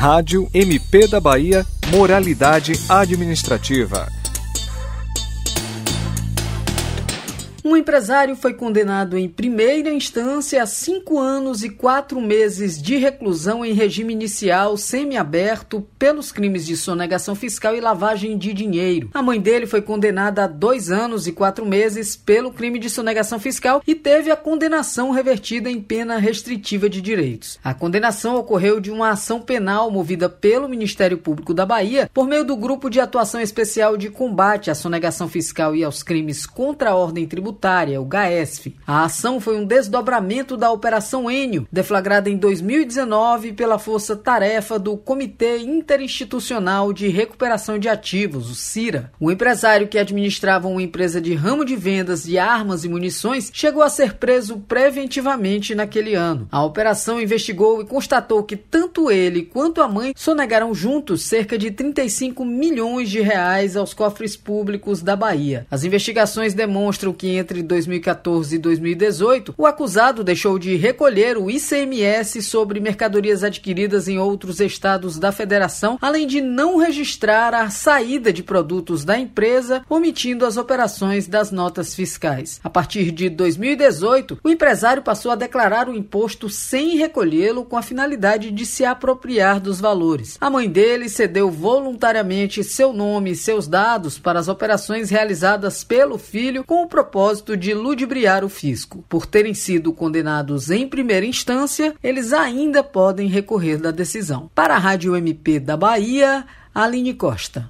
Rádio MP da Bahia Moralidade Administrativa. Um empresário foi condenado em primeira instância a cinco anos e quatro meses de reclusão em regime inicial semiaberto pelos crimes de sonegação fiscal e lavagem de dinheiro. A mãe dele foi condenada a dois anos e quatro meses pelo crime de sonegação fiscal e teve a condenação revertida em pena restritiva de direitos. A condenação ocorreu de uma ação penal movida pelo Ministério Público da Bahia por meio do Grupo de Atuação Especial de Combate à Sonegação Fiscal e aos Crimes contra a Ordem Tributária Tributária, o GAESF. A ação foi um desdobramento da Operação Enio, deflagrada em 2019 pela Força Tarefa do Comitê Interinstitucional de Recuperação de Ativos, o CIRA. O empresário que administrava uma empresa de ramo de vendas de armas e munições chegou a ser preso preventivamente naquele ano. A operação investigou e constatou que tanto ele quanto a mãe sonegaram juntos cerca de 35 milhões de reais aos cofres públicos da Bahia. As investigações demonstram que entre 2014 e 2018, o acusado deixou de recolher o ICMS sobre mercadorias adquiridas em outros estados da federação, além de não registrar a saída de produtos da empresa, omitindo as operações das notas fiscais. A partir de 2018, o empresário passou a declarar o imposto sem recolhê-lo com a finalidade de se apropriar dos valores. A mãe dele cedeu voluntariamente seu nome e seus dados para as operações realizadas pelo filho com o propósito propósito de ludibriar o fisco. Por terem sido condenados em primeira instância, eles ainda podem recorrer da decisão. Para a Rádio MP da Bahia, Aline Costa.